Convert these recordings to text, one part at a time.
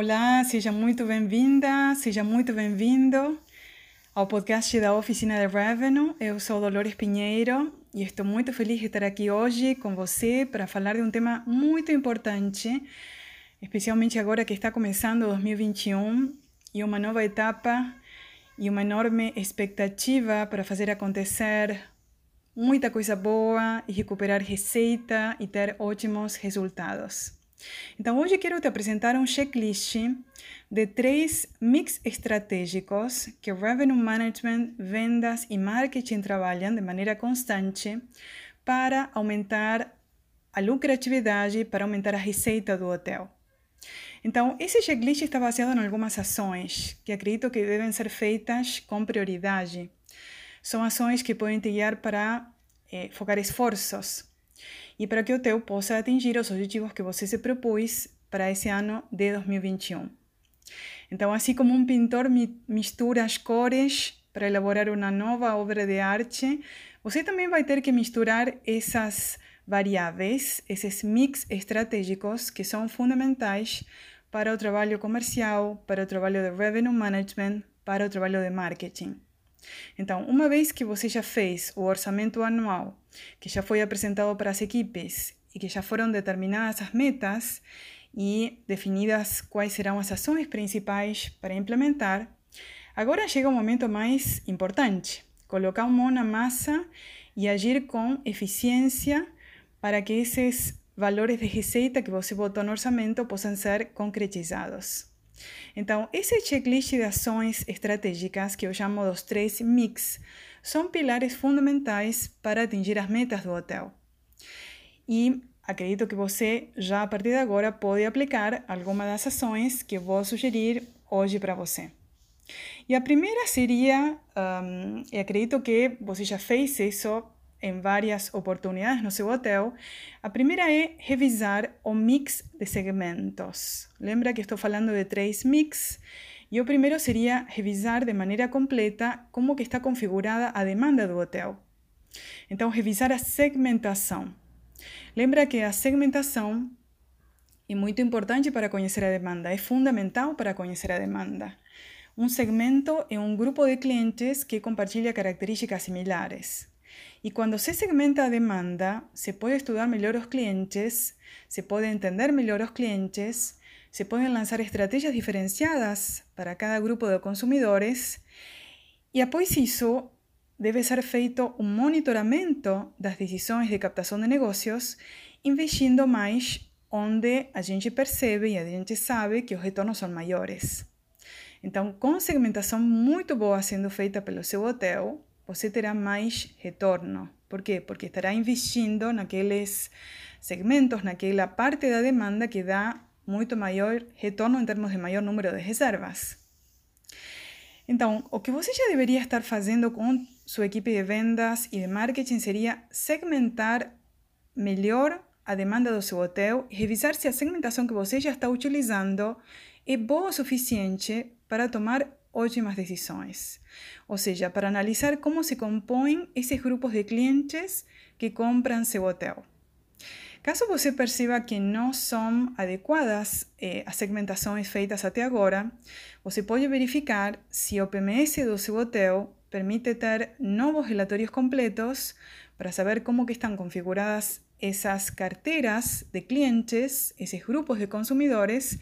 Olá, seja muito bem-vinda, seja muito bem-vindo ao podcast da Oficina de Revenue. Eu sou Dolores Pinheiro e estou muito feliz de estar aqui hoje com você para falar de um tema muito importante, especialmente agora que está começando 2021 e uma nova etapa e uma enorme expectativa para fazer acontecer muita coisa boa e recuperar receita e ter ótimos resultados. Então, hoje quero te apresentar um checklist de três mix estratégicos que Revenue Management, vendas e marketing trabalham de maneira constante para aumentar a lucratividade, para aumentar a receita do hotel. Então, esse checklist está baseado em algumas ações que acredito que devem ser feitas com prioridade. São ações que podem te guiar para eh, focar esforços e para que o hotel possa atingir os objetivos que você se propôs para esse ano de 2021. Então, assim como um pintor mistura as cores para elaborar uma nova obra de arte, você também vai ter que misturar essas variáveis, esses mix estratégicos que são fundamentais para o trabalho comercial, para o trabalho de revenue management, para o trabalho de marketing. Então, uma vez que você já fez o orçamento anual, que já foi apresentado para as equipes e que já foram determinadas as metas e definidas quais serão as ações principais para implementar, agora chega o momento mais importante: colocar a mão na massa e agir com eficiência para que esses valores de receita que você botou no orçamento possam ser concretizados. Então, esse checklist de ações estratégicas, que eu chamo dos três mix, são pilares fundamentais para atingir as metas do hotel. E acredito que você já a partir de agora pode aplicar alguma das ações que eu vou sugerir hoje para você. E a primeira seria, um, acredito que você já fez isso em várias oportunidades no seu hotel. A primeira é revisar o mix de segmentos. Lembra que estou falando de três mix? E o primeiro seria revisar de maneira completa como que está configurada a demanda do hotel. Então, revisar a segmentação. Lembra que a segmentação é muito importante para conhecer a demanda, é fundamental para conhecer a demanda. Um segmento é um grupo de clientes que compartilha características similares. Y cuando se segmenta a demanda, se puede estudiar mejor los clientes, se puede entender mejor los clientes, se pueden lanzar estrategias diferenciadas para cada grupo de consumidores e após isso deve ser feito um monitoramento das decisões de captação de negócios, investindo mais onde a gente percebe e a gente sabe que os retornos são maiores. Então, com segmentação muito boa sendo feita pelo seu hotel, você terá mais retorno. Por quê? Porque estará investindo naqueles segmentos, naquela parte da demanda que dá muito maior retorno em termos de maior número de reservas. Então, o que você já deveria estar fazendo com sua equipe de vendas e de marketing seria segmentar melhor a demanda do seu hotel e revisar se a segmentação que você já está utilizando é boa o suficiente para tomar ótimas decisões. Ou seja, para analisar como se compõem esses grupos de clientes que compram seu hotel. Caso você perceba que não são adequadas eh, as segmentações feitas até agora, você pode verificar se o PMS do seu hotel permite ter novos relatórios completos para saber como que estão configuradas essas carteiras de clientes, esses grupos de consumidores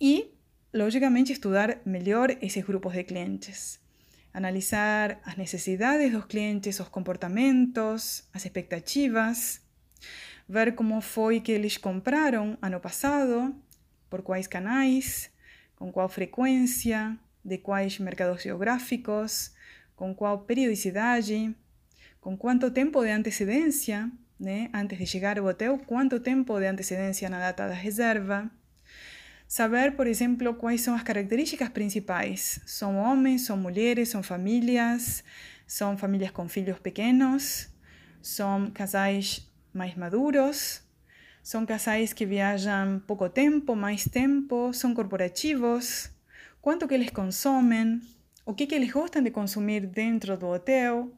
e lógicamente, estudar melhor esses grupos de clientes. Analisar as necessidades dos clientes, os comportamentos, as expectativas. Ver como foi que eles compraram ano passado, por quais canais, com qual frequência, de quais mercados geográficos, com qual periodicidade, com quanto tempo de antecedência, né? antes de chegar ao hotel, quanto tempo de antecedência na data da reserva Saber, por exemplo, quais são as características principais. São homens, são mulheres, são famílias, são famílias com filhos pequenos, são casais mais maduros, são casais que viajam pouco tempo, mais tempo, são corporativos, quanto que eles consomem, o que, que eles gostam de consumir dentro do hotel,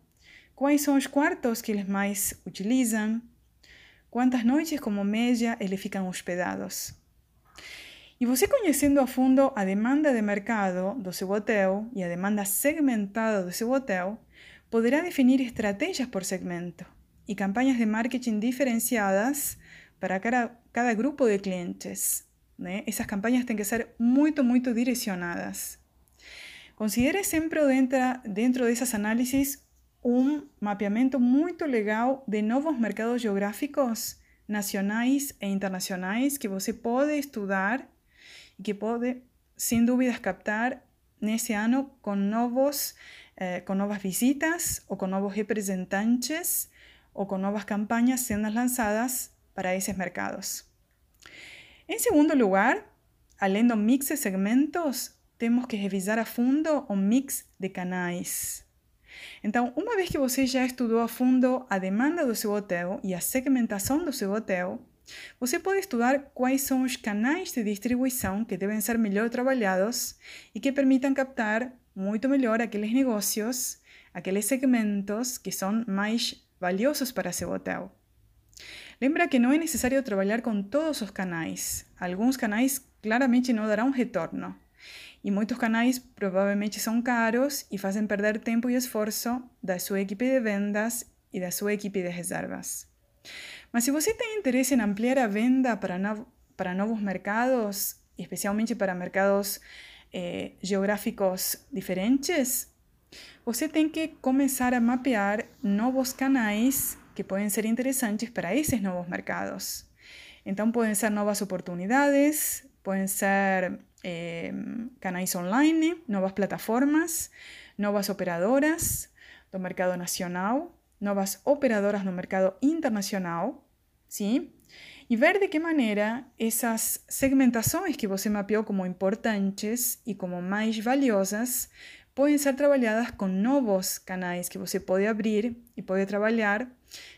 quais são os quartos que eles mais utilizam, quantas noites como média eles ficam hospedados. E você conhecendo a fundo a demanda de mercado do seu hotel e a demanda segmentada do seu hotel, poderá definir estratégias por segmento e campanhas de marketing diferenciadas para cada, cada grupo de clientes. Né? Essas campanhas têm que ser muito, muito direcionadas. Considere sempre dentro, dentro dessas análises um mapeamento muito legal de novos mercados geográficos nacionais e internacionais que você pode estudar e que pode, sem dúvidas, captar nesse ano com, novos, eh, novas visitas ou com novos representantes ou com novas campanhas sendo lançadas para esses mercados. Em segundo lugar, além do mix de segmentos, temos que revisar a fundo o mix de canais. Então, uma vez que você já estudou a fundo a demanda do seu hotel e a segmentação do seu hotel, você pode estudar quais são os canais de distribuição que devem ser melhor trabalhados e que permitam captar muito melhor aqueles negócios, aqueles segmentos que são mais valiosos para seu hotel. Lembra que não é necessário trabalhar com todos os canais. Alguns canais claramente não darão retorno. E muitos canais provavelmente são caros e fazem perder tempo e esforço da sua equipe de vendas e da sua equipe de reservas. Mas se você tem interesse em ampliar a venda para, no, para novos mercados, especialmente para mercados eh, geográficos diferentes, você tem que começar a mapear novos canais que podem ser interessantes para esses novos mercados. Então, podem ser novas oportunidades, podem ser eh, online, novas plataformas, novas operadoras do mercado nacional, novas operadoras no mercado internacional ¿sí? Y ver de qué manera esas segmentaciones que você mapeou como importantes y como más valiosas pueden ser trabajadas con nuevos canales que você pode abrir y puede trabajar,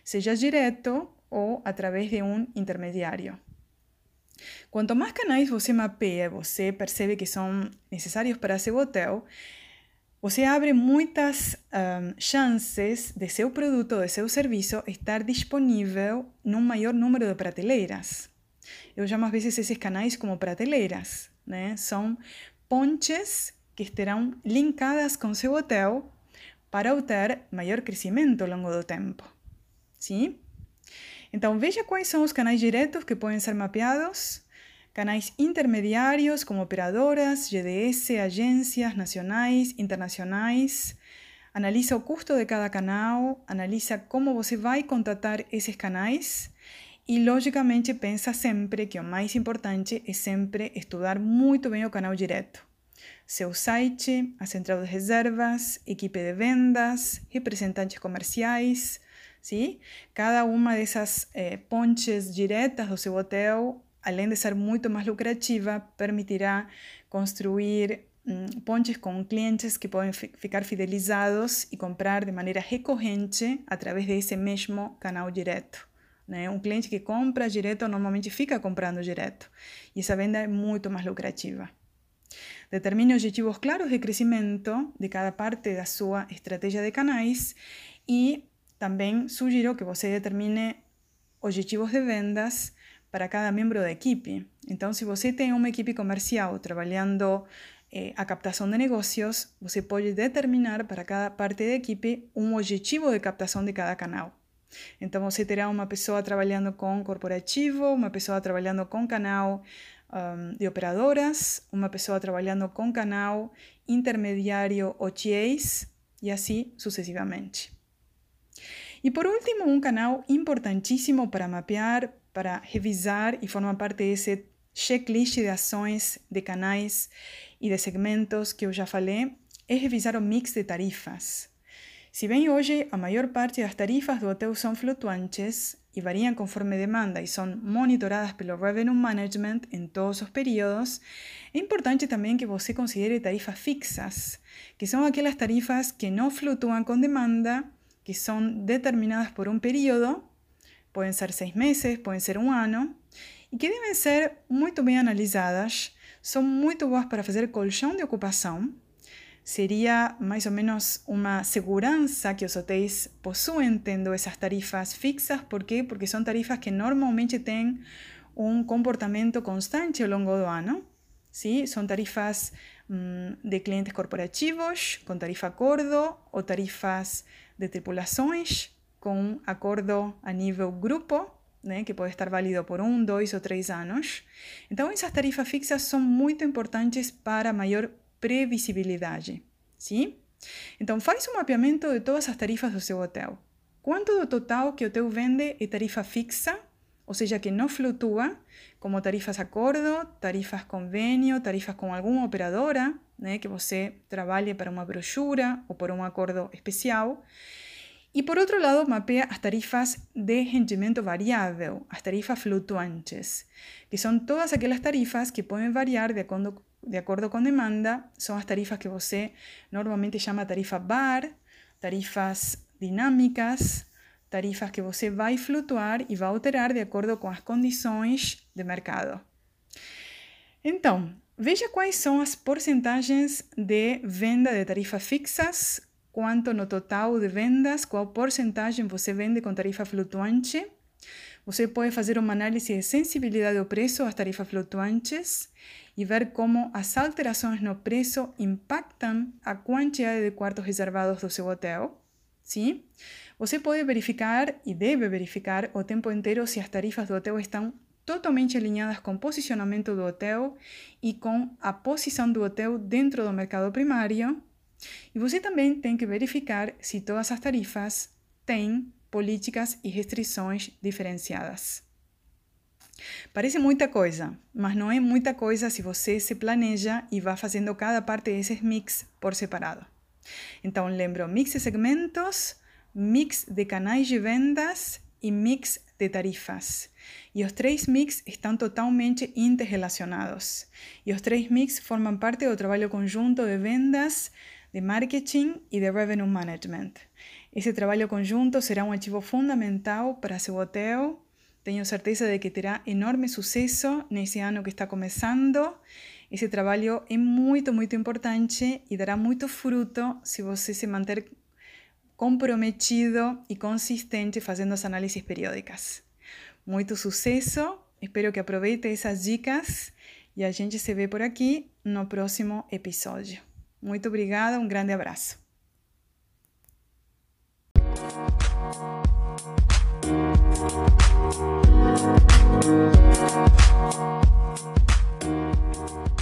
sea directo o a través de un intermediario. Cuanto más canais você mapeia, você percebe que son necesarios para seu hotel, você abre muitas um, chances de seu produto, de seu serviço estar disponível num maior número de prateleiras. Eu chamo às vezes esses canais como prateleiras, né? São pontes que estarão linkadas com seu hotel para obter maior crescimento ao longo do tempo. Sim? Então, veja quais são os canais diretos que podem ser mapeados canais intermediários como operadoras, GDS, agências nacionais, internacionais. Analisa o custo de cada canal, analisa como você vai contratar esses canais e, logicamente, pensa sempre que o mais importante é sempre estudar muito bem o canal direto. Seu site, a central de reservas, equipe de vendas, representantes comerciais, sim? Cada uma dessas eh, pontes diretas do seu hotel além de ser muito mais lucrativa, permitirá construir um, pontes com clientes que podem ficar fidelizados e comprar de maneira recorrente através desse mesmo canal direto. Né? Um cliente que compra direto normalmente fica comprando direto e essa venda é muito mais lucrativa. Determine objetivos claros de crescimento de cada parte da sua estratégia de canais e também sugiro que você determine objetivos de vendas para cada membro da equipe. Então, se você tem uma equipe comercial trabalhando eh, a captação de negócios, você pode determinar para cada parte da equipe um objetivo de captação de cada canal. Então, você terá uma pessoa trabalhando com corporativo, uma pessoa trabalhando com canal um, de operadoras, uma pessoa trabalhando com canal intermediário OTAs e assim sucessivamente. E por último, um canal importantíssimo para mapear, para revisar e forma parte desse checklist de ações, de canais e de segmentos que eu já falei, é revisar o mix de tarifas. Se bem hoje a maior parte das tarifas do hotel são flutuantes e variam conforme demanda e são monitoradas pelo Revenue Management em todos os períodos, é importante também que você considere tarifas fixas, que são aquelas tarifas que não flutuam com demanda, que são determinadas por um período Pueden ser seis meses, pueden ser un año, y que deben ser muy bien analizadas. Son muy boas para hacer colchón de ocupación. Sería más o menos una segurança que los hotéis possuem tendo esas tarifas fixas. ¿Por qué? Porque son tarifas que normalmente tienen um comportamento constante ao longo do ano. Sim? São tarifas hum, de clientes corporativos com tarifa acordo ou tarifas de tripulações com acordo a nível grupo, né, que pode estar válido por um, dois ou três anos. Então, essas tarifas fixas são muito importantes para maior previsibilidade. Sim? Então, faz um mapeamento de todas as tarifas do seu hotel. Quanto do total que o hotel vende é tarifa fixa, ou seja, que não flutua, como tarifas acordo, tarifas convênio, tarifas com alguma operadora, né, que você trabalhe para uma brochura ou por um acordo especial. E por outro lado, mapeia as tarifas de rendimento variável, as tarifas flutuantes, que são todas aquelas tarifas que podem variar de acordo, de acordo com demanda, são as tarifas que você normalmente chama tarifa bar, tarifas dinâmicas, tarifas que você vai flutuar e vai alterar de acordo com as condições de mercado. Então, veja quais são as porcentagens de venda de tarifas fixas, quanto no total de vendas, qual porcentagem você vende com tarifa flutuante. Você pode fazer uma análise de sensibilidade ao preço às tarifas flutuantes e ver como as alterações no preço impactam a quantidade de quartos reservados do seu hotel. Sim? Você pode verificar e deve verificar o tempo inteiro se as tarifas do hotel estão totalmente alinhadas com o posicionamento do hotel e com a posição do hotel dentro do mercado primário. E você também tem que verificar se todas as tarifas têm políticas e restrições diferenciadas. Parece muita coisa, mas não é muita coisa se você se planeja e vai fazendo cada parte desses mix por separado. Então, lembro mix de segmentos, mix de canais de vendas e mix de tarifas. E os três mix estão totalmente interrelacionados. E os três mix formam parte do trabalho conjunto de vendas, de marketing e de revenue management. Esse trabalho conjunto será um ativo fundamental para seu hotel. Tenho certeza de que terá enorme sucesso nesse ano que está começando. Esse trabalho é muito, muito importante e dará muito fruto se você se manter comprometido e consistente fazendo as análises periódicas. Muito sucesso, espero que aproveite essas dicas e a gente se vê por aqui no próximo episódio. Muito obrigada, um grande abraço. Thank you.